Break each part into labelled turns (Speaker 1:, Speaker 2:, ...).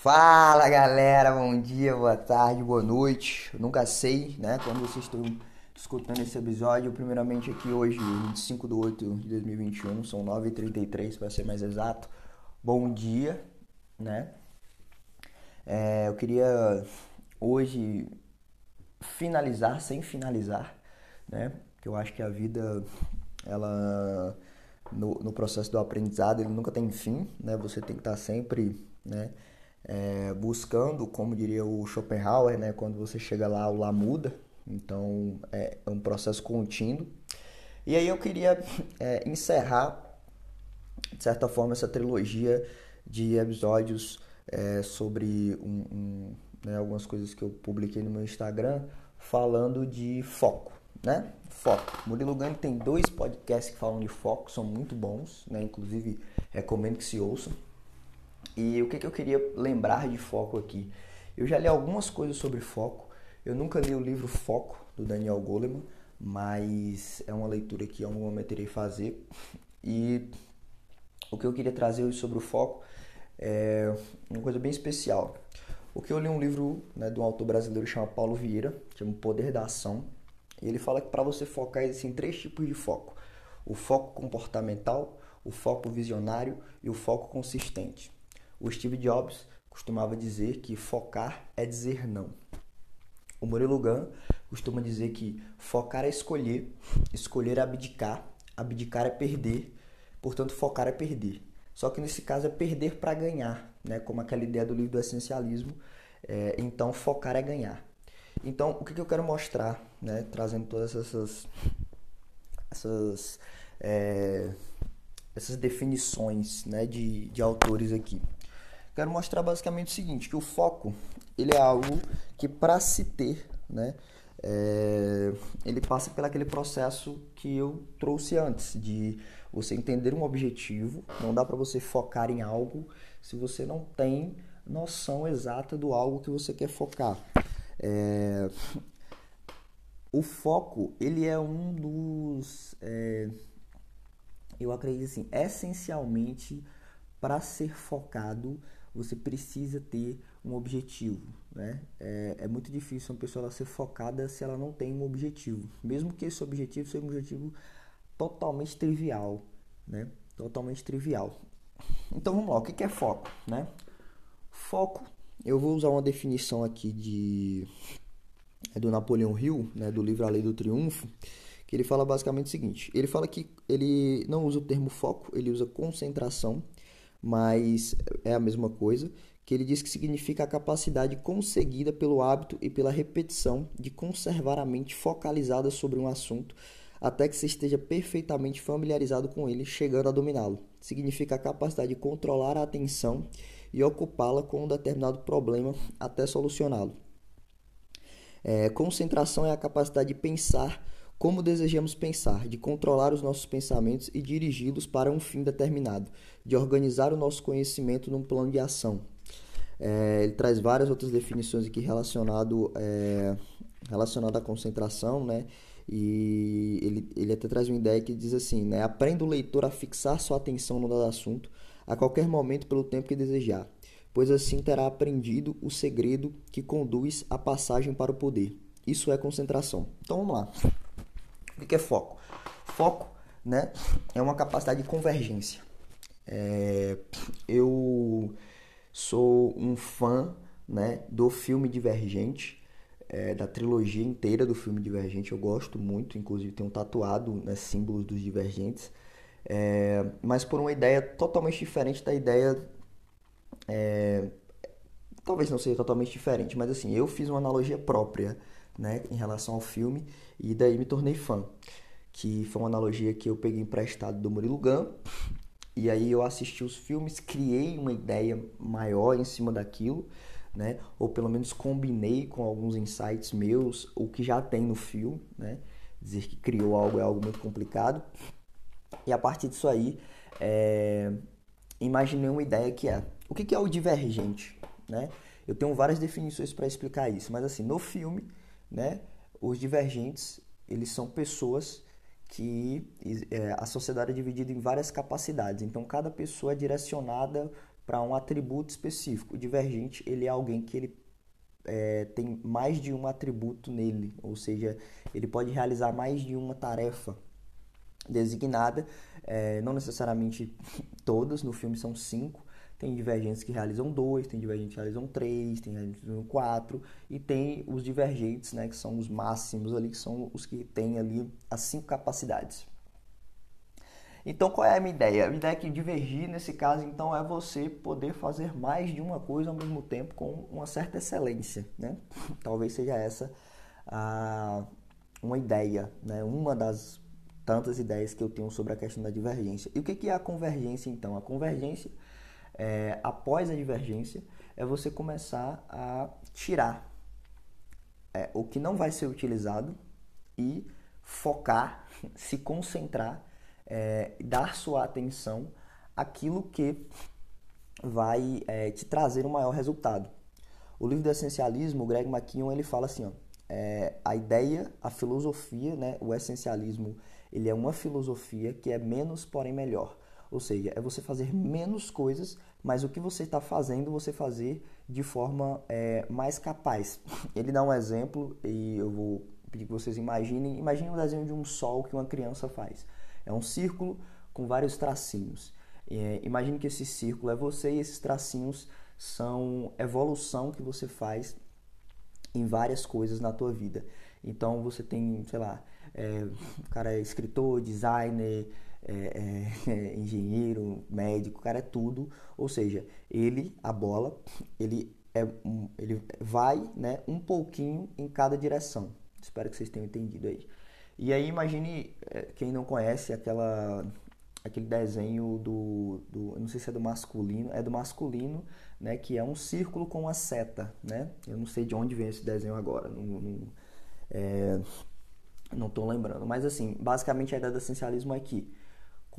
Speaker 1: Fala galera, bom dia, boa tarde, boa noite. Nunca sei, né, quando vocês estão escutando esse episódio. Primeiramente aqui hoje, 25 de 8 de 2021, são 9h33 para ser mais exato. Bom dia, né? É, eu queria hoje finalizar sem finalizar, né? Que eu acho que a vida, ela no, no processo do aprendizado, ele nunca tem fim, né? Você tem que estar sempre, né? É, buscando, como diria o Schopenhauer, né, quando você chega lá, o lá muda, então é, é um processo contínuo. E aí eu queria é, encerrar, de certa forma, essa trilogia de episódios é, sobre um, um, né, algumas coisas que eu publiquei no meu Instagram, falando de foco, né? Foco. Murilo Gani tem dois podcasts que falam de foco, são muito bons, né? Inclusive, recomendo que se ouçam. E o que, que eu queria lembrar de foco aqui? Eu já li algumas coisas sobre foco. Eu nunca li o livro Foco, do Daniel Goleman, mas é uma leitura que em algum momento irei fazer. E o que eu queria trazer hoje sobre o foco é uma coisa bem especial. O que eu li um livro né, de um autor brasileiro chamado Paulo Vieira, chama O Poder da Ação. E ele fala que para você focar existem três tipos de foco: o foco comportamental, o foco visionário e o foco consistente. O Steve Jobs costumava dizer que focar é dizer não. O Murilo Gun costuma dizer que focar é escolher, escolher é abdicar, abdicar é perder, portanto focar é perder. Só que nesse caso é perder para ganhar, né? como aquela ideia do livro do essencialismo. É, então focar é ganhar. Então o que, que eu quero mostrar, né? trazendo todas essas, essas, é, essas definições né? de, de autores aqui. Quero mostrar basicamente o seguinte, que o foco ele é algo que para se ter, né, é, ele passa pelo aquele processo que eu trouxe antes de você entender um objetivo. Não dá para você focar em algo se você não tem noção exata do algo que você quer focar. É, o foco ele é um dos, é, eu acredito assim, essencialmente para ser focado você precisa ter um objetivo. Né? É, é muito difícil uma pessoa ser focada se ela não tem um objetivo, mesmo que esse objetivo seja um objetivo totalmente trivial, né? Totalmente trivial. Então vamos lá, o que é foco, né? Foco, eu vou usar uma definição aqui de é do Napoleão Hill, né, do livro A Lei do Triunfo, que ele fala basicamente o seguinte: ele fala que ele não usa o termo foco, ele usa concentração mas é a mesma coisa, que ele diz que significa a capacidade conseguida pelo hábito e pela repetição de conservar a mente focalizada sobre um assunto até que se esteja perfeitamente familiarizado com ele, chegando a dominá-lo. Significa a capacidade de controlar a atenção e ocupá-la com um determinado problema até solucioná-lo. É, concentração é a capacidade de pensar como desejamos pensar, de controlar os nossos pensamentos e dirigi-los para um fim determinado, de organizar o nosso conhecimento num plano de ação. É, ele traz várias outras definições aqui relacionado, é, relacionado à concentração, né? E ele, ele até traz uma ideia que diz assim, né? Aprenda o leitor a fixar sua atenção no dado assunto a qualquer momento pelo tempo que desejar, pois assim terá aprendido o segredo que conduz a passagem para o poder. Isso é concentração. Então vamos lá. O que é foco? Foco né, é uma capacidade de convergência. É, eu sou um fã né, do filme Divergente, é, da trilogia inteira do filme Divergente. Eu gosto muito, inclusive tenho tatuado né, símbolos dos Divergentes. É, mas por uma ideia totalmente diferente da ideia. É, talvez não seja totalmente diferente, mas assim, eu fiz uma analogia própria né, em relação ao filme e daí me tornei fã. Que foi uma analogia que eu peguei emprestado do Murilo Gun. E aí eu assisti os filmes, criei uma ideia maior em cima daquilo, né? Ou pelo menos combinei com alguns insights meus, o que já tem no filme, né? Dizer que criou algo é algo muito complicado. E a partir disso aí, é... imaginei uma ideia que é: o que é o divergente, né? Eu tenho várias definições para explicar isso, mas assim, no filme, né? Os divergentes, eles são pessoas que é, a sociedade é dividida em várias capacidades. Então, cada pessoa é direcionada para um atributo específico. O divergente ele é alguém que ele é, tem mais de um atributo nele, ou seja, ele pode realizar mais de uma tarefa designada, é, não necessariamente todas, no filme são cinco, tem divergentes que realizam dois, tem divergentes que realizam três, tem divergentes que realizam quatro, e tem os divergentes, né, que são os máximos ali, que são os que têm ali as cinco capacidades. Então, qual é a minha ideia? A minha ideia é que divergir, nesse caso, então, é você poder fazer mais de uma coisa ao mesmo tempo com uma certa excelência, né? Talvez seja essa a, uma ideia, né? Uma das tantas ideias que eu tenho sobre a questão da divergência. E o que é a convergência, então? A convergência, é, após a divergência, é você começar a tirar é, o que não vai ser utilizado e focar, se concentrar é, dar sua atenção àquilo que vai é, te trazer um maior resultado. O livro do essencialismo, o Greg McKeown, ele fala assim, ó, é, a ideia, a filosofia, né, o essencialismo, ele é uma filosofia que é menos, porém melhor. Ou seja, é você fazer menos coisas, mas o que você está fazendo, você fazer de forma é, mais capaz. Ele dá um exemplo e eu vou pedir que vocês imaginem. Imagine um desenho de um sol que uma criança faz. É um círculo com vários tracinhos. É, imagine que esse círculo é você e esses tracinhos são evolução que você faz em várias coisas na tua vida. Então você tem, sei lá, é, o cara é escritor, designer, é, é, engenheiro, médico, o cara é tudo. Ou seja, ele, a bola, ele, é, ele vai né, um pouquinho em cada direção. Espero que vocês tenham entendido aí. E aí imagine, eh, quem não conhece, aquela, aquele desenho do, do, não sei se é do masculino, é do masculino, né, que é um círculo com uma seta, né? Eu não sei de onde vem esse desenho agora, não, não, é, não tô lembrando. Mas assim, basicamente a ideia do essencialismo é que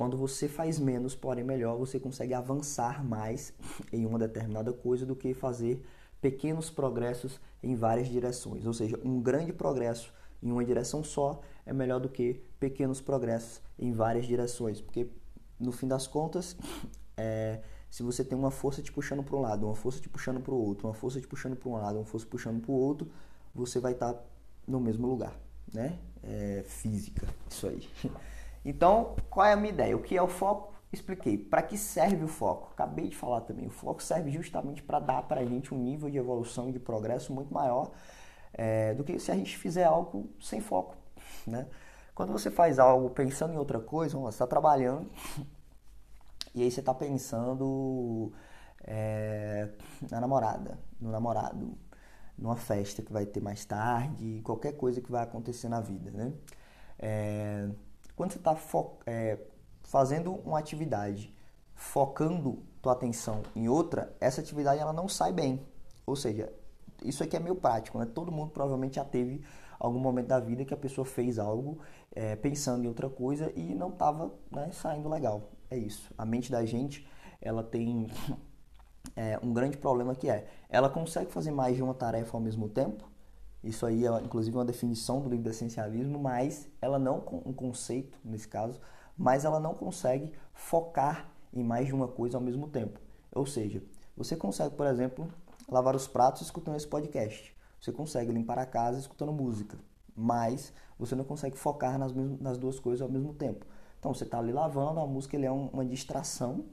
Speaker 1: quando você faz menos, porém melhor, você consegue avançar mais em uma determinada coisa do que fazer pequenos progressos em várias direções. Ou seja, um grande progresso em uma direção só é melhor do que pequenos progressos em várias direções, porque no fim das contas, é, se você tem uma força te puxando para um lado, uma força te puxando para o outro, uma força te puxando para um lado, uma força puxando para o outro, você vai estar tá no mesmo lugar, né? É, física, isso aí. Então, qual é a minha ideia? O que é o foco? Expliquei. Para que serve o foco? Acabei de falar também. O foco serve justamente para dar para a gente um nível de evolução e de progresso muito maior é, do que se a gente fizer algo sem foco, né? Quando você faz algo pensando em outra coisa, você está trabalhando e aí você está pensando é, na namorada, no namorado, numa festa que vai ter mais tarde, qualquer coisa que vai acontecer na vida, né? É, quando você está é, fazendo uma atividade, focando tua atenção em outra, essa atividade ela não sai bem. Ou seja, isso aqui é meio prático, né? Todo mundo provavelmente já teve algum momento da vida que a pessoa fez algo é, pensando em outra coisa e não estava né, saindo legal. É isso. A mente da gente, ela tem é, um grande problema que é, ela consegue fazer mais de uma tarefa ao mesmo tempo. Isso aí é, inclusive, uma definição do livro do essencialismo, mas ela não, um conceito nesse caso, mas ela não consegue focar em mais de uma coisa ao mesmo tempo. Ou seja, você consegue, por exemplo, lavar os pratos escutando esse podcast. Você consegue limpar a casa escutando música, mas você não consegue focar nas, nas duas coisas ao mesmo tempo. Então você está ali lavando, a música ele é um, uma distração,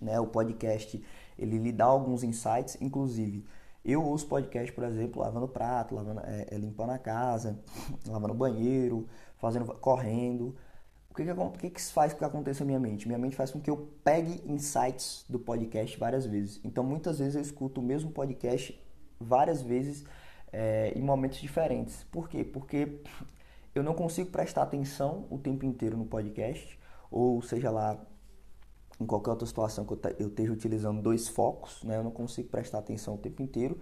Speaker 1: né? O podcast ele lhe dá alguns insights, inclusive eu uso podcast, por exemplo, lavando prato, lavando, é, é, limpando a casa, lavando banheiro, fazendo, correndo. O que, que, o que, que faz com que aconteça na minha mente? Minha mente faz com que eu pegue insights do podcast várias vezes. Então, muitas vezes eu escuto o mesmo podcast várias vezes é, em momentos diferentes. Por quê? Porque eu não consigo prestar atenção o tempo inteiro no podcast, ou seja lá, em qualquer outra situação que eu esteja utilizando dois focos, né? eu não consigo prestar atenção o tempo inteiro.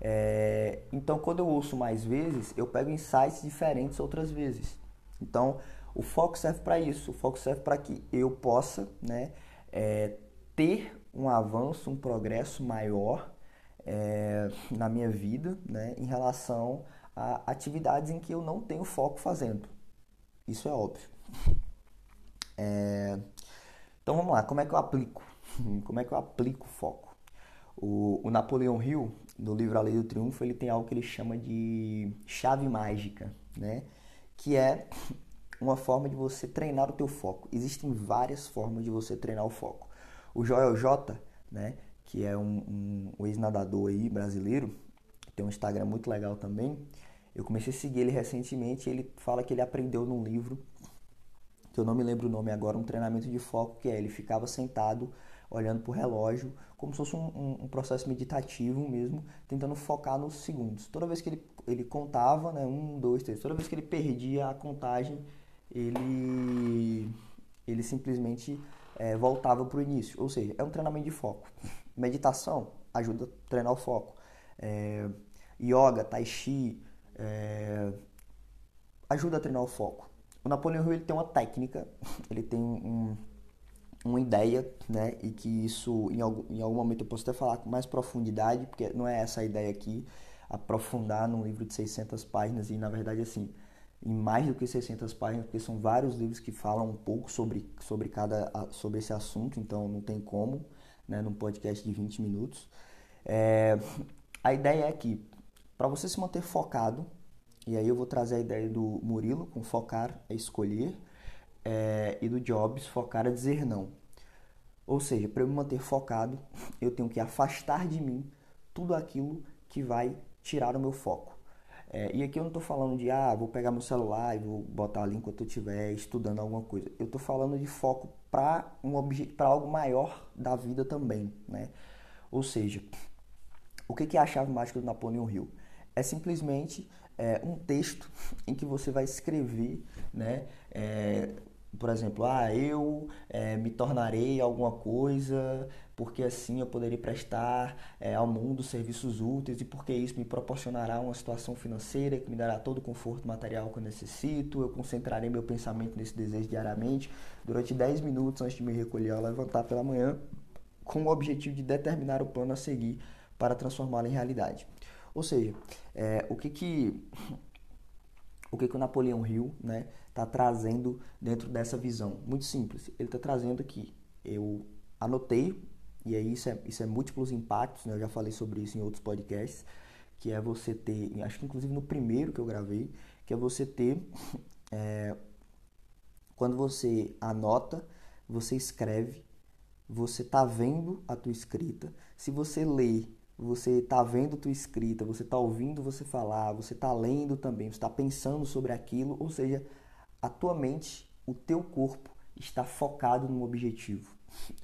Speaker 1: É, então, quando eu ouço mais vezes, eu pego insights diferentes outras vezes. Então, o foco serve para isso. O foco serve para que eu possa né, é, ter um avanço, um progresso maior é, na minha vida né, em relação a atividades em que eu não tenho foco fazendo. Isso é óbvio. É, então vamos lá, como é que eu aplico como é que eu aplico foco? O, o Napoleão Hill, no livro A Lei do Triunfo, ele tem algo que ele chama de chave mágica, né? Que é uma forma de você treinar o teu foco. Existem várias formas de você treinar o foco. O Joel J, né, que é um, um, um ex-nadador aí brasileiro, tem um Instagram muito legal também. Eu comecei a seguir ele recentemente. ele fala que ele aprendeu num livro que eu não me lembro o nome agora, um treinamento de foco que é ele ficava sentado olhando para o relógio, como se fosse um, um, um, processo meditativo mesmo, tentando focar nos segundos. Toda vez que ele, ele contava, né, um, dois, três, toda vez que ele perdia a contagem, ele, ele simplesmente é, voltava para o início. Ou seja, é um treinamento de foco. Meditação ajuda a treinar o foco. É, yoga, tai chi, é, ajuda a treinar o foco. O Napoleão Hill ele tem uma técnica, ele tem um, uma ideia, né? E que isso, em algum, em algum momento, eu posso até falar com mais profundidade, porque não é essa a ideia aqui, aprofundar num livro de 600 páginas e, na verdade, assim, em mais do que 600 páginas, porque são vários livros que falam um pouco sobre, sobre, cada, sobre esse assunto, então não tem como, né, num podcast de 20 minutos. É, a ideia é que, para você se manter focado, e aí eu vou trazer a ideia do Murilo com focar é escolher, é, e do Jobs focar é dizer não. Ou seja, para eu me manter focado, eu tenho que afastar de mim tudo aquilo que vai tirar o meu foco. É, e aqui eu não estou falando de, ah, vou pegar meu celular e vou botar ali enquanto eu estiver estudando alguma coisa. Eu estou falando de foco para um algo maior da vida também, né? Ou seja, o que é a chave mágica do Napoleão Hill? É simplesmente é, um texto em que você vai escrever, né? É, por exemplo, ah, eu é, me tornarei alguma coisa porque assim eu poderei prestar é, ao mundo serviços úteis e porque isso me proporcionará uma situação financeira que me dará todo o conforto material que eu necessito. Eu concentrarei meu pensamento nesse desejo diariamente durante 10 minutos antes de me recolher ao levantar pela manhã, com o objetivo de determinar o plano a seguir para transformá-lo em realidade. Ou seja, é, o que que o que, que o Napoleão Hill está né, tá trazendo dentro dessa visão? Muito simples. Ele está trazendo que eu anotei, e aí isso é, isso é múltiplos impactos, né, eu já falei sobre isso em outros podcasts, que é você ter, acho que inclusive no primeiro que eu gravei, que é você ter, é, quando você anota, você escreve, você está vendo a tua escrita. Se você lê você está vendo tua escrita, você está ouvindo você falar, você está lendo também, você está pensando sobre aquilo, ou seja, a tua mente, o teu corpo está focado num objetivo.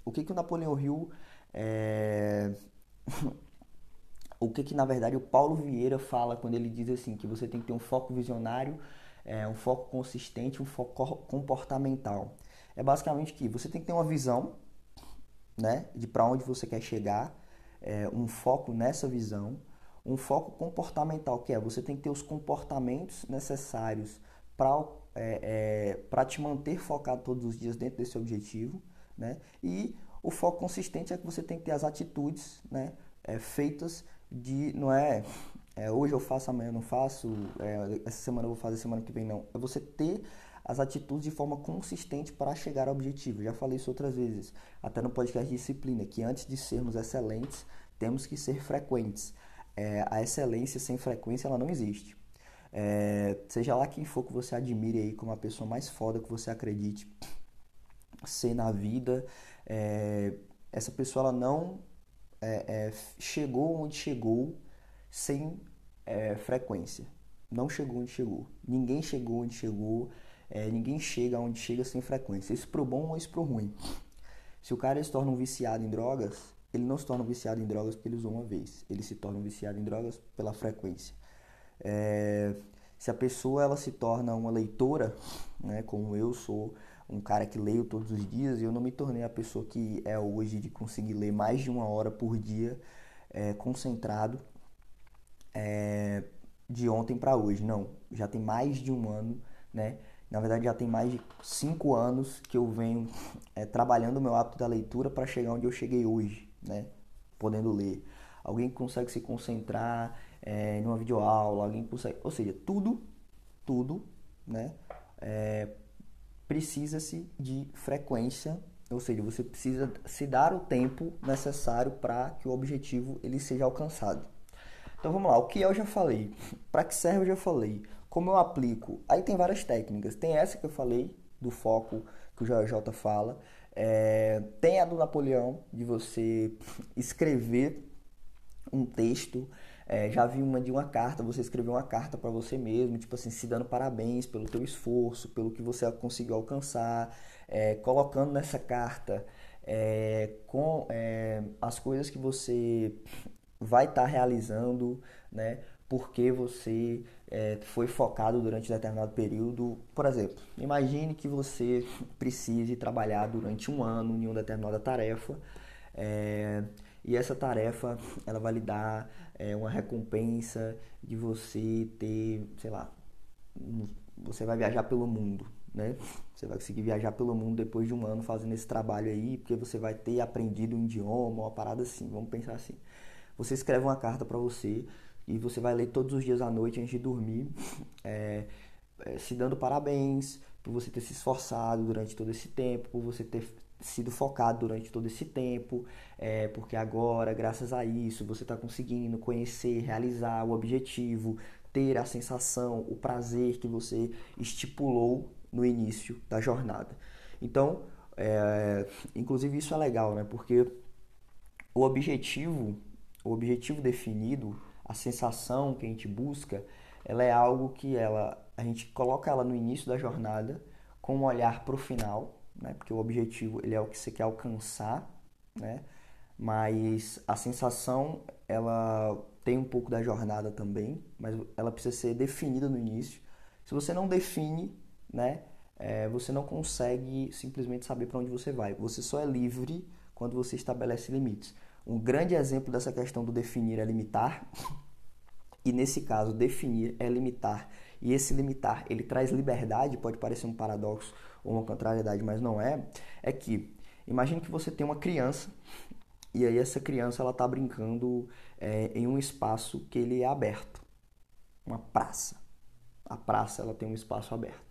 Speaker 1: O que que o Napoleão Hill é... o que que na verdade o Paulo Vieira fala quando ele diz assim que você tem que ter um foco visionário, é, um foco consistente, um foco comportamental. É basicamente que você tem que ter uma visão, né, de para onde você quer chegar é, um foco nessa visão, um foco comportamental, que é você tem que ter os comportamentos necessários para é, é, te manter focado todos os dias dentro desse objetivo, né? E o foco consistente é que você tem que ter as atitudes, né? É, feitas de, não é, é, hoje eu faço, amanhã eu não faço, é, essa semana eu vou fazer, semana que vem não. É você ter as atitudes de forma consistente para chegar ao objetivo. Já falei isso outras vezes, até no podcast disciplina, que antes de sermos excelentes, temos que ser frequentes. É, a excelência sem frequência ela não existe. É, seja lá quem for que você admire aí como a pessoa mais foda que você acredite ser na vida, é, essa pessoa ela não é, é, chegou onde chegou sem é, frequência. Não chegou onde chegou. Ninguém chegou onde chegou é, ninguém chega onde chega sem frequência. Isso pro bom ou isso pro ruim. Se o cara se torna um viciado em drogas, ele não se torna um viciado em drogas porque ele usou uma vez. Ele se torna um viciado em drogas pela frequência. É, se a pessoa ela se torna uma leitora, né, como eu sou um cara que leio todos os dias, eu não me tornei a pessoa que é hoje de conseguir ler mais de uma hora por dia é, concentrado é, de ontem para hoje. Não, já tem mais de um ano, né? Na verdade, já tem mais de cinco anos que eu venho é, trabalhando o meu hábito da leitura para chegar onde eu cheguei hoje, né? Podendo ler. Alguém que consegue se concentrar é, numa videoaula, alguém que consegue... Ou seja, tudo, tudo, né? É, Precisa-se de frequência Ou seja, você precisa se dar o tempo necessário para que o objetivo ele seja alcançado. Então vamos lá, o que eu já falei, para que serve eu já falei, como eu aplico. Aí tem várias técnicas. Tem essa que eu falei do foco que o JJ fala. É, tem a do Napoleão de você escrever um texto é, já vi uma de uma carta, você escreveu uma carta para você mesmo, tipo assim, se dando parabéns pelo teu esforço, pelo que você conseguiu alcançar, é, colocando nessa carta é, com é, as coisas que você vai estar tá realizando, né? Porque você é, foi focado durante determinado período. Por exemplo, imagine que você precise trabalhar durante um ano em uma determinada tarefa. É, e essa tarefa ela vai lhe dar é, uma recompensa de você ter, sei lá, você vai viajar pelo mundo, né? Você vai conseguir viajar pelo mundo depois de um ano fazendo esse trabalho aí, porque você vai ter aprendido um idioma, uma parada assim, vamos pensar assim. Você escreve uma carta para você e você vai ler todos os dias à noite antes de dormir, é, é, se dando parabéns por você ter se esforçado durante todo esse tempo, por você ter sido focado durante todo esse tempo, é, porque agora, graças a isso, você está conseguindo conhecer, realizar o objetivo, ter a sensação, o prazer que você estipulou no início da jornada. Então, é, inclusive isso é legal, né? Porque o objetivo, o objetivo definido, a sensação que a gente busca, ela é algo que ela, a gente coloca ela no início da jornada com um olhar para o final né? Porque o objetivo ele é o que você quer alcançar, né? Mas a sensação ela tem um pouco da jornada também, mas ela precisa ser definida no início. Se você não define, né? É, você não consegue simplesmente saber para onde você vai. Você só é livre quando você estabelece limites. Um grande exemplo dessa questão do definir é limitar. E nesse caso, definir é limitar. E esse limitar, ele traz liberdade, pode parecer um paradoxo, ou uma contrariedade, mas não é, é que imagine que você tem uma criança e aí essa criança ela está brincando é, em um espaço que ele é aberto, uma praça. A praça ela tem um espaço aberto.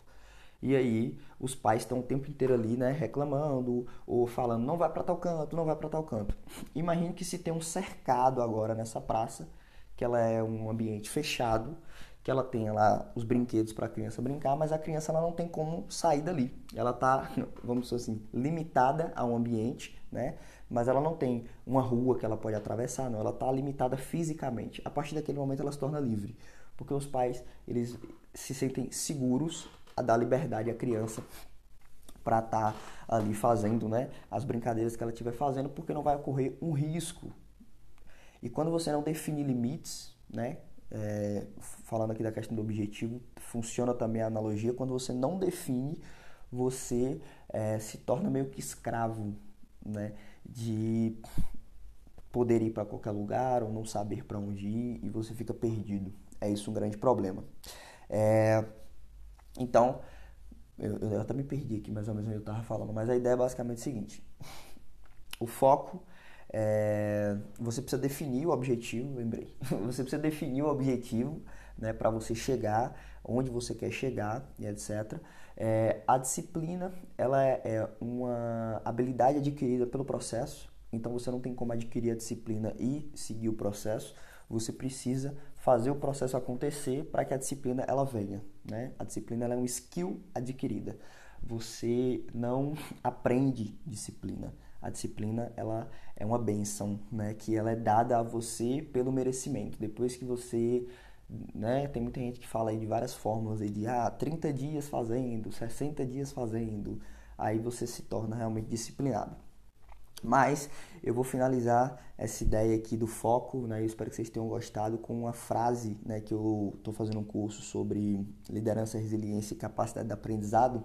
Speaker 1: E aí os pais estão o tempo inteiro ali, né, reclamando ou falando não vai para tal canto, não vai para tal canto. Imagine que se tem um cercado agora nessa praça, que ela é um ambiente fechado que ela tenha lá os brinquedos para a criança brincar, mas a criança ela não tem como sair dali. Ela está, vamos dizer assim, limitada a um ambiente, né? Mas ela não tem uma rua que ela pode atravessar, não. Ela está limitada fisicamente. A partir daquele momento ela se torna livre, porque os pais eles se sentem seguros a dar liberdade à criança para estar tá ali fazendo, né, as brincadeiras que ela estiver fazendo, porque não vai ocorrer um risco. E quando você não define limites, né, é, falando aqui da questão do objetivo, funciona também a analogia, quando você não define, você é, se torna meio que escravo, né? De poder ir para qualquer lugar ou não saber para onde ir e você fica perdido. É isso um grande problema. É, então, eu, eu até me perdi aqui mais ou menos onde eu estava falando, mas a ideia é basicamente o seguinte: o foco é, você precisa definir o objetivo, lembrei. Você precisa definir o objetivo né, para você chegar onde você quer chegar e etc. É, a disciplina ela é, é uma habilidade adquirida pelo processo, então você não tem como adquirir a disciplina e seguir o processo. Você precisa fazer o processo acontecer para que a disciplina ela venha. Né? A disciplina é um skill adquirida. Você não aprende disciplina a disciplina ela é uma benção, né? Que ela é dada a você pelo merecimento. Depois que você, né? Tem muita gente que fala aí de várias fórmulas aí de ah, 30 dias fazendo, 60 dias fazendo, aí você se torna realmente disciplinado. Mas eu vou finalizar essa ideia aqui do foco, né? Eu espero que vocês tenham gostado com uma frase, né? Que eu estou fazendo um curso sobre liderança, resiliência e capacidade de aprendizado.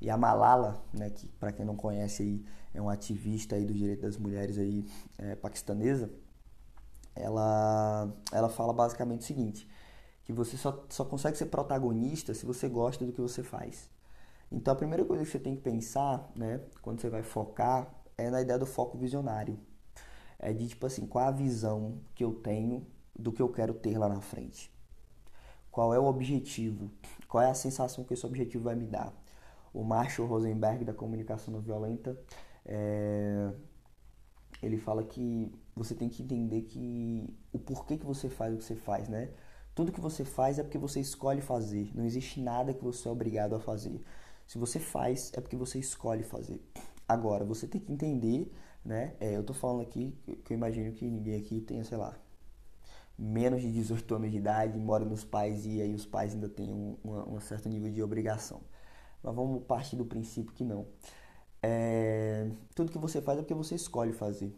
Speaker 1: E a Malala, né? Que para quem não conhece aí é uma ativista aí do direito das mulheres aí é, paquistanesa, ela, ela fala basicamente o seguinte, que você só, só consegue ser protagonista se você gosta do que você faz. Então a primeira coisa que você tem que pensar, né, quando você vai focar, é na ideia do foco visionário. É de tipo assim, qual a visão que eu tenho do que eu quero ter lá na frente. Qual é o objetivo? Qual é a sensação que esse objetivo vai me dar? O Marshall Rosenberg da comunicação não violenta, é, ele fala que você tem que entender que o porquê que você faz o que você faz, né? Tudo que você faz é porque você escolhe fazer. Não existe nada que você é obrigado a fazer. Se você faz, é porque você escolhe fazer. Agora, você tem que entender, né? É, eu tô falando aqui que eu imagino que ninguém aqui tenha, sei lá, menos de 18 anos de idade, mora nos pais e aí os pais ainda têm um, um, certo nível de obrigação. Mas vamos partir do princípio que não. É, tudo que você faz é porque você escolhe fazer.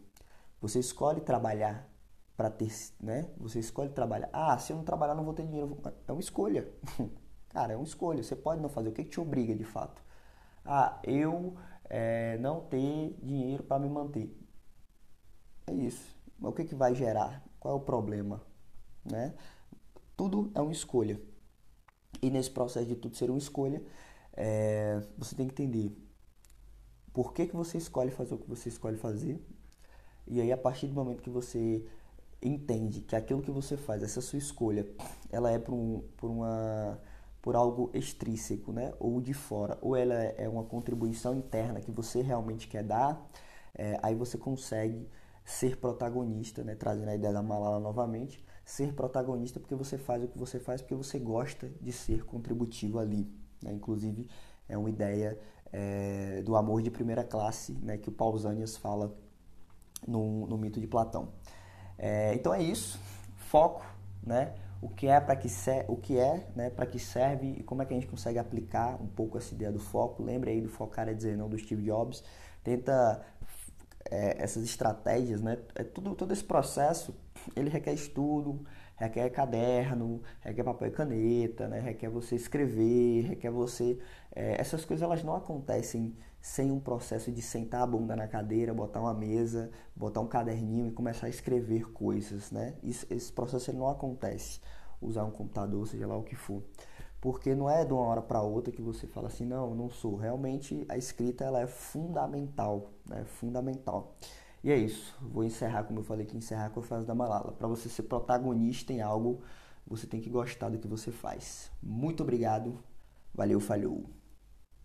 Speaker 1: Você escolhe trabalhar para ter, né? Você escolhe trabalhar. Ah, se eu não trabalhar não vou ter dinheiro. É uma escolha. Cara, é uma escolha. Você pode não fazer. O que, que te obriga de fato? Ah, eu é, não ter dinheiro para me manter. É isso. Mas o que, que vai gerar? Qual é o problema? Né? Tudo é uma escolha. E nesse processo de tudo ser uma escolha, é, você tem que entender por que, que você escolhe fazer o que você escolhe fazer. E aí, a partir do momento que você entende que aquilo que você faz, essa sua escolha, ela é por, um, por, uma, por algo extrínseco, né? ou de fora, ou ela é uma contribuição interna que você realmente quer dar, é, aí você consegue ser protagonista, né? trazendo a ideia da Malala novamente, ser protagonista porque você faz o que você faz, porque você gosta de ser contributivo ali. Né? Inclusive, é uma ideia é, do amor de primeira classe né, que o Pausanias fala no, no mito de Platão. É, então é isso, foco, né? O que é para que ser, o que é, né? Para que serve e como é que a gente consegue aplicar um pouco essa ideia do foco? Lembre aí do focar é dizer não do Steve Jobs. Tenta é, essas estratégias, né? É tudo todo esse processo ele requer estudo, requer caderno, requer papel e caneta, né? requer você escrever, requer você. É, essas coisas elas não acontecem sem um processo de sentar a bunda na cadeira, botar uma mesa, botar um caderninho e começar a escrever coisas, né? Isso, esse processo não acontece usar um computador, seja lá o que for. Porque não é de uma hora para outra que você fala assim, não, não sou. Realmente a escrita ela é fundamental, né? Fundamental. E é isso. Vou encerrar, como eu falei que encerrar com a frase da Malala. Para você ser protagonista em algo, você tem que gostar do que você faz. Muito obrigado. Valeu, falhou.